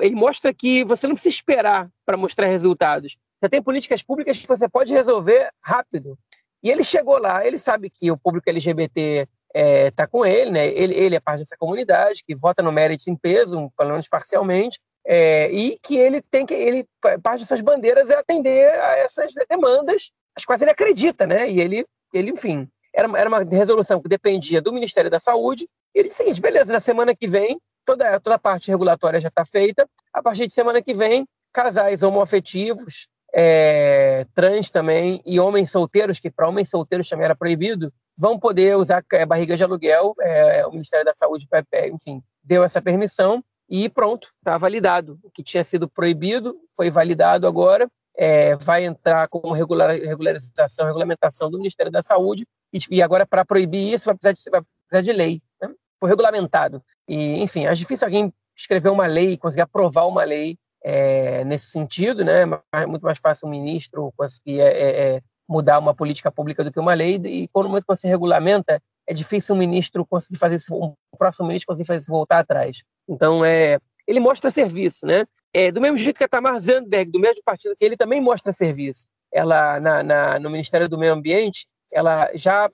Speaker 2: ele mostra que você não precisa esperar para mostrar resultados. Você tem políticas públicas que você pode resolver rápido. E ele chegou lá, ele sabe que o público LGBT está é, tá com ele, né? Ele, ele é parte dessa comunidade que vota no mérito em peso, pelo menos parcialmente, é, e que ele tem que ele parte dessas bandeiras é atender a essas demandas, as quais ele acredita, né? E ele, ele enfim, era, era uma resolução que dependia do Ministério da Saúde. E ele disse seguinte: beleza, na semana que vem toda toda a parte regulatória já está feita. A partir de semana que vem, casais homoafetivos é, trans também e homens solteiros, que para homens solteiros também era proibido, vão poder usar é, barriga de aluguel. É, o Ministério da Saúde, enfim, deu essa permissão e pronto, está validado. O que tinha sido proibido foi validado agora. É, vai entrar como regular, regularização, regulamentação do Ministério da Saúde, e, e agora, para proibir isso, vai precisar de, vai precisar de lei. Né? Foi regulamentado. E, enfim, é difícil alguém escrever uma lei, conseguir aprovar uma lei é, nesse sentido, né? É muito mais fácil um ministro conseguir é, é, é, mudar uma política pública do que uma lei, e quando momento que você regulamenta, é difícil um ministro conseguir fazer isso, um próximo ministro conseguir fazer isso voltar atrás. Então, é, ele mostra serviço, né? É, do mesmo jeito que a Tamar Zandberg, do mesmo partido que ele, também mostra serviço. Ela, na, na, no Ministério do Meio Ambiente, ela já,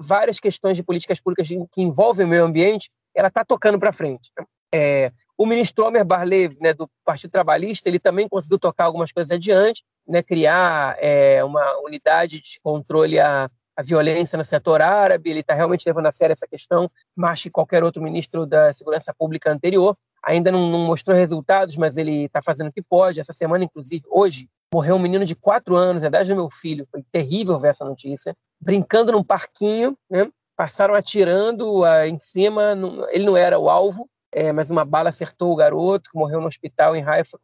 Speaker 2: várias questões de políticas públicas que envolvem o meio ambiente, ela está tocando para frente. Né? É, o ministro Omer Barlev, né, do Partido Trabalhista, ele também conseguiu tocar algumas coisas adiante, né, criar é, uma unidade de controle à, à, violência no setor árabe. Ele está realmente levando a sério essa questão, mais que qualquer outro ministro da Segurança Pública anterior. Ainda não, não mostrou resultados, mas ele está fazendo o que pode. Essa semana, inclusive, hoje, morreu um menino de quatro anos, a idade do meu filho. Foi terrível ver essa notícia. Brincando num parquinho, né? passaram atirando uh, em cima. ele não era o alvo, é, mas uma bala acertou o garoto, que morreu no hospital em Haifa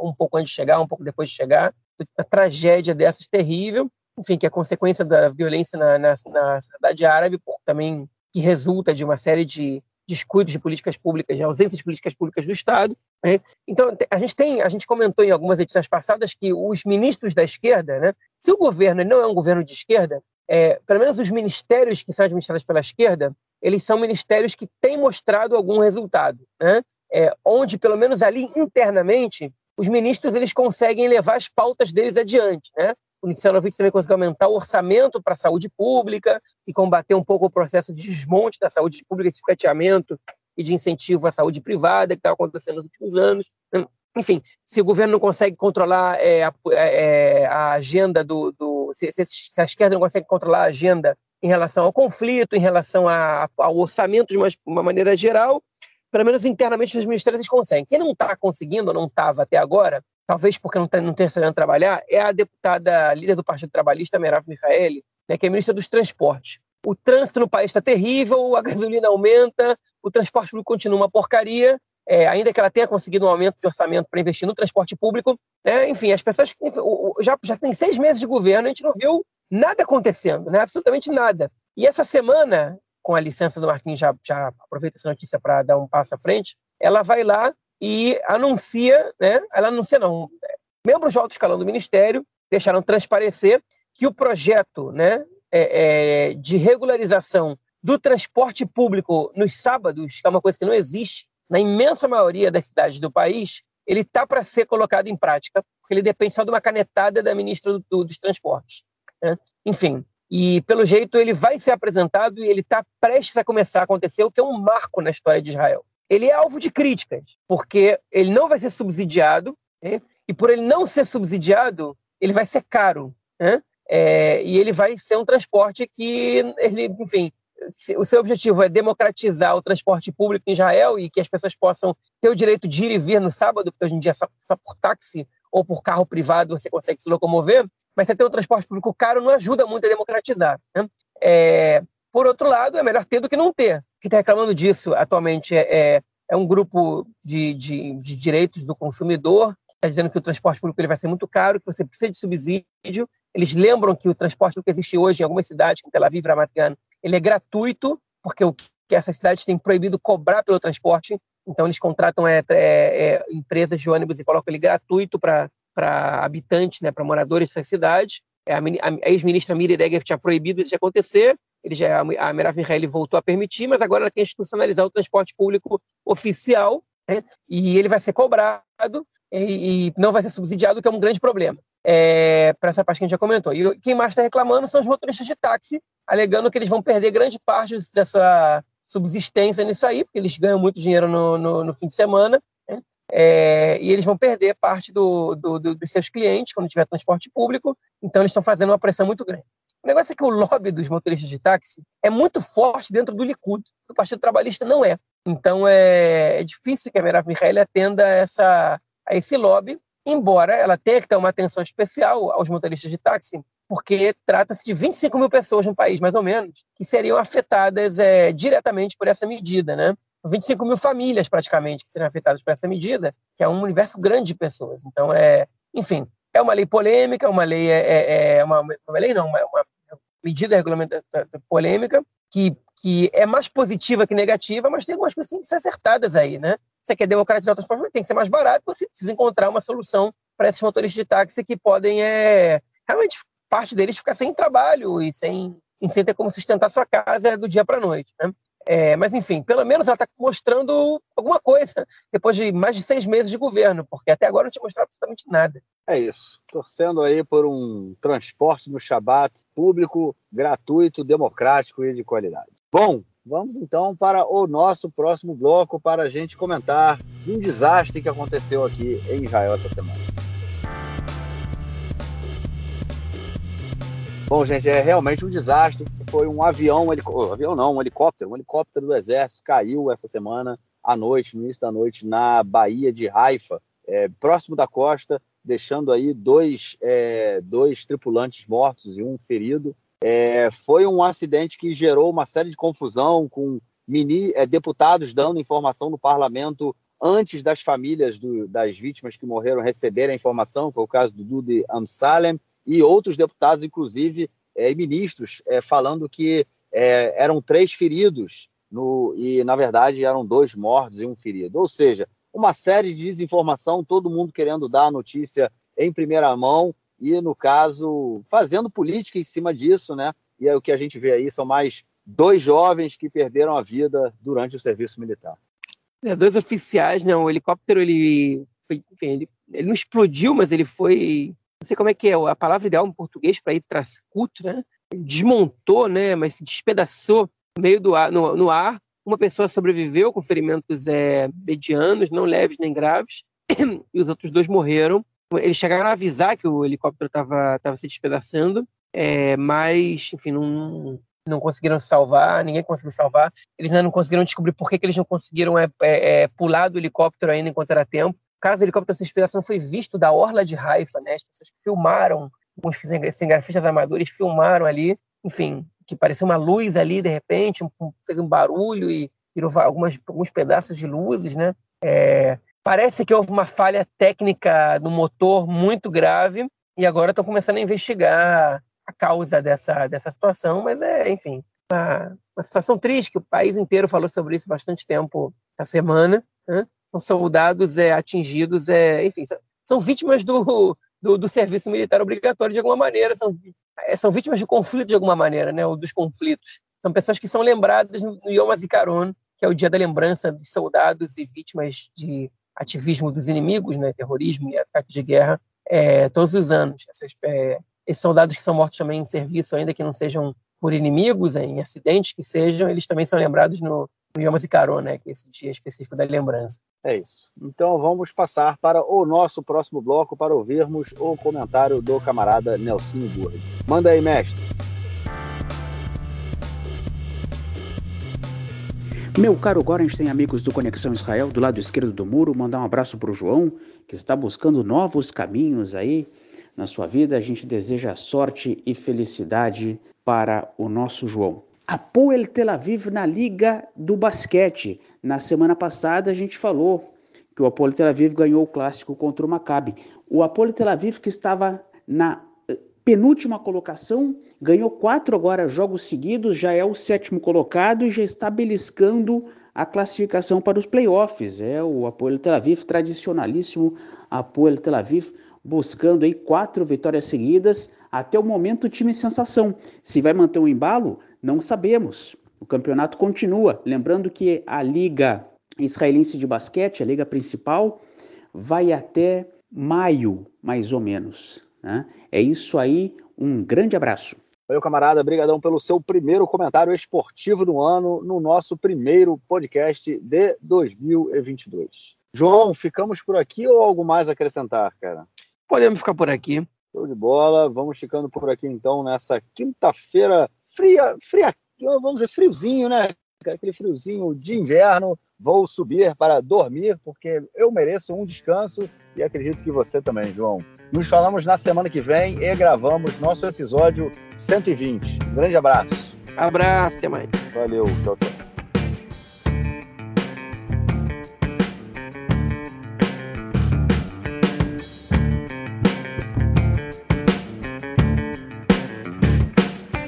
Speaker 2: um pouco antes de chegar, um pouco depois de chegar. Uma tragédia dessas terrível, enfim, que é consequência da violência na, na, na sociedade árabe, também que resulta de uma série de descuidos de políticas públicas, de ausência de políticas públicas do Estado. Né? Então, a gente tem, a gente comentou em algumas edições passadas que os ministros da esquerda, né, se o governo não é um governo de esquerda, é, pelo menos os ministérios que são administrados pela esquerda, eles são ministérios que têm mostrado algum resultado, né? É, onde, pelo menos ali internamente, os ministros eles conseguem levar as pautas deles adiante. Né? O Nixonovic também conseguiu aumentar o orçamento para a saúde pública e combater um pouco o processo de desmonte da saúde pública, de sucateamento e de incentivo à saúde privada que estava acontecendo nos últimos anos. Enfim, se o governo não consegue controlar é, a, é, a, agenda do. do se, se, a esquerda não consegue controlar a agenda em relação ao conflito, em relação a, ao orçamento de uma, uma, maneira geral, pelo menos internamente os ministérios conseguem. Quem não está conseguindo, não estava até agora, talvez porque não, tá, não tenha sabendo trabalhar, é a deputada líder do Partido Trabalhista, Merav Michaeli, né, que é ministra dos Transportes. O trânsito no país está terrível, a (laughs) gasolina aumenta, o transporte público continua uma porcaria, é, ainda que ela tenha conseguido um aumento de orçamento para investir no transporte público, né? enfim, as pessoas já, já tem seis meses de governo, a gente não viu nada acontecendo, né? absolutamente nada. E essa semana, com a licença do Marquinhos, já, já aproveita essa notícia para dar um passo à frente, ela vai lá e anuncia, né? ela anuncia não, membros de alto escalão do Ministério deixaram transparecer que o projeto né, é, é, de regularização do transporte público nos sábados, que é uma coisa que não existe na imensa maioria das cidades do país, ele está para ser colocado em prática, porque ele depende só de uma canetada da ministra do, do, dos Transportes. Né? Enfim, e pelo jeito ele vai ser apresentado e ele está prestes a começar a acontecer, o que é um marco na história de Israel. Ele é alvo de críticas, porque ele não vai ser subsidiado, né? e por ele não ser subsidiado, ele vai ser caro. Né? É, e ele vai ser um transporte que, ele, enfim, o seu objetivo é democratizar o transporte público em Israel e que as pessoas possam ter o direito de ir e vir no sábado, porque hoje em dia só, só por táxi ou por carro privado você consegue se locomover, mas você ter um transporte público caro não ajuda muito a democratizar. Né? É, por outro lado, é melhor ter do que não ter. Quem está reclamando disso atualmente é, é, é um grupo de, de, de direitos do consumidor está dizendo que o transporte público ele vai ser muito caro, que você precisa de subsídio. Eles lembram que o transporte público que existe hoje em algumas cidades, como Tel Aviv, Ramat Gan, ele é gratuito, porque o que essas cidades têm proibido cobrar pelo transporte, então eles contratam é, é, é, empresas de ônibus e colocam ele gratuito para habitantes, né, para moradores dessas cidades. É, a, a ex-ministra Miri Regev tinha proibido isso de acontecer, ele já, a Merav Israel voltou a permitir, mas agora ela quer institucionalizar o transporte público oficial, né, e ele vai ser cobrado e, e, não vai ser subsidiado, que é um grande problema. É, para essa parte que a gente já comentou. E quem mais está reclamando são os motoristas de táxi, alegando que eles vão perder grande parte da sua subsistência nisso aí, porque eles ganham muito dinheiro no, no, no fim de semana, né? é, e eles vão perder parte do, do, do, dos seus clientes quando tiver transporte público, então eles estão fazendo uma pressão muito grande. O negócio é que o lobby dos motoristas de táxi é muito forte dentro do Likud, do Partido Trabalhista não é. Então é, é difícil que a Merav Mihaeli atenda essa, a esse lobby, embora ela tenha que ter uma atenção especial aos motoristas de táxi, porque trata-se de 25 mil pessoas no país, mais ou menos, que seriam afetadas é, diretamente por essa medida, né? 25 mil famílias, praticamente, que seriam afetadas por essa medida, que é um universo grande de pessoas. Então, é, enfim, é uma lei polêmica, uma lei é, é, é uma, uma lei não, uma, uma medida regulamentar polêmica que, que é mais positiva que negativa, mas tem algumas coisas que têm que ser acertadas aí, né? Você quer democratizar o transporte, tem que ser mais barato, você precisa encontrar uma solução para esses motoristas de táxi que podem é, realmente parte deles ficar sem trabalho e sem, sem ter como sustentar sua casa do dia para a noite. Né? É, mas, enfim, pelo menos ela está mostrando alguma coisa depois de mais de seis meses de governo, porque até agora não tinha mostrado absolutamente nada.
Speaker 1: É isso. Torcendo aí por um transporte no Shabat público, gratuito, democrático e de qualidade. Bom, vamos então para o nosso próximo bloco para a gente comentar um desastre que aconteceu aqui em Israel essa semana. Bom, gente, é realmente um desastre. Foi um avião, um helicóptero, avião não, um helicóptero, um helicóptero do exército caiu essa semana à noite, no início da noite, na Baía de Haifa, é, próximo da costa, deixando aí dois, é, dois tripulantes mortos e um ferido. É, foi um acidente que gerou uma série de confusão com mini, é, deputados dando informação no parlamento antes das famílias do, das vítimas que morreram receberem a informação, foi o caso do Dudi Amsalem, e outros deputados, inclusive, é, ministros, é, falando que é, eram três feridos no, e, na verdade, eram dois mortos e um ferido. Ou seja, uma série de desinformação, todo mundo querendo dar a notícia em primeira mão e, no caso, fazendo política em cima disso, né? E é o que a gente vê aí são mais dois jovens que perderam a vida durante o serviço militar.
Speaker 2: É, dois oficiais, né? O helicóptero ele, foi, enfim, ele, ele não explodiu, mas ele foi não sei como é que é a palavra ideal em português para ir trascuto, né? Desmontou, né? Mas se despedaçou no meio do ar, no, no ar. Uma pessoa sobreviveu com ferimentos é, medianos, não leves nem graves, (clears throat) e os outros dois morreram. Eles chegaram a avisar que o helicóptero estava se despedaçando, é, mas, enfim, não, não conseguiram salvar, ninguém conseguiu salvar. Eles ainda não conseguiram descobrir por que, que eles não conseguiram é, é, é pular do helicóptero ainda enquanto era tempo caso do helicóptero sem inspiração foi visto da orla de Haifa, né? As pessoas que filmaram, os cinegrafistas amadores filmaram ali, enfim, que parecia uma luz ali de repente, um, fez um barulho e virou algumas, alguns pedaços de luzes, né? É, parece que houve uma falha técnica no motor muito grave e agora estão começando a investigar a causa dessa, dessa situação, mas é, enfim, uma, uma situação triste que o país inteiro falou sobre isso bastante tempo essa semana. Né? São soldados é, atingidos, é, enfim, são, vítimas do, do, do, serviço militar obrigatório de alguma maneira, são, é, são vítimas de conflito de alguma maneira, né, ou dos conflitos. São pessoas que são lembradas no Yom HaZikaron, que é o dia da lembrança dos soldados e vítimas de ativismo dos inimigos, né, terrorismo e ataque de guerra, é, todos os anos. Essas, é, esses soldados que são mortos também em serviço, ainda que não sejam por inimigos, em acidentes que sejam, eles também são lembrados no, no Yom HaZikaron, né, que é esse dia específico da lembrança.
Speaker 1: É isso. Então vamos passar para o nosso próximo bloco para ouvirmos o comentário do camarada Nelson Burri. Manda aí, mestre.
Speaker 3: Meu caro Gorenstein, amigos do Conexão Israel, do lado esquerdo do muro, mandar um abraço para o João, que está buscando novos caminhos aí na sua vida. A gente deseja sorte e felicidade para o nosso João. Apoel Tel Aviv na Liga do Basquete. Na semana passada a gente falou que o Apoel Tel Aviv ganhou o clássico contra o Maccabi. O Apoel Tel Aviv que estava na penúltima colocação, ganhou quatro agora jogos seguidos, já é o sétimo colocado e já está beliscando a classificação para os playoffs. É o Apoel Tel Aviv, tradicionalíssimo Apoel Tel Aviv, buscando aí quatro vitórias seguidas. Até o momento, o time sensação. Se vai manter o um embalo, não sabemos. O campeonato continua. Lembrando que a Liga Israelense de Basquete, a liga principal, vai até maio, mais ou menos. Né? É isso aí, um grande abraço.
Speaker 1: Valeu, camarada. Obrigadão pelo seu primeiro comentário esportivo do ano no nosso primeiro podcast de 2022. João, ficamos por aqui ou algo mais a acrescentar, cara?
Speaker 2: Podemos ficar por aqui.
Speaker 1: Show de bola. Vamos ficando por aqui então nessa quinta-feira fria, fria, vamos dizer friozinho, né? Aquele friozinho de inverno. Vou subir para dormir porque eu mereço um descanso e acredito que você também, João. Nos falamos na semana que vem e gravamos nosso episódio 120. Um grande abraço.
Speaker 2: Abraço, até mais.
Speaker 1: Valeu, tchau, tchau.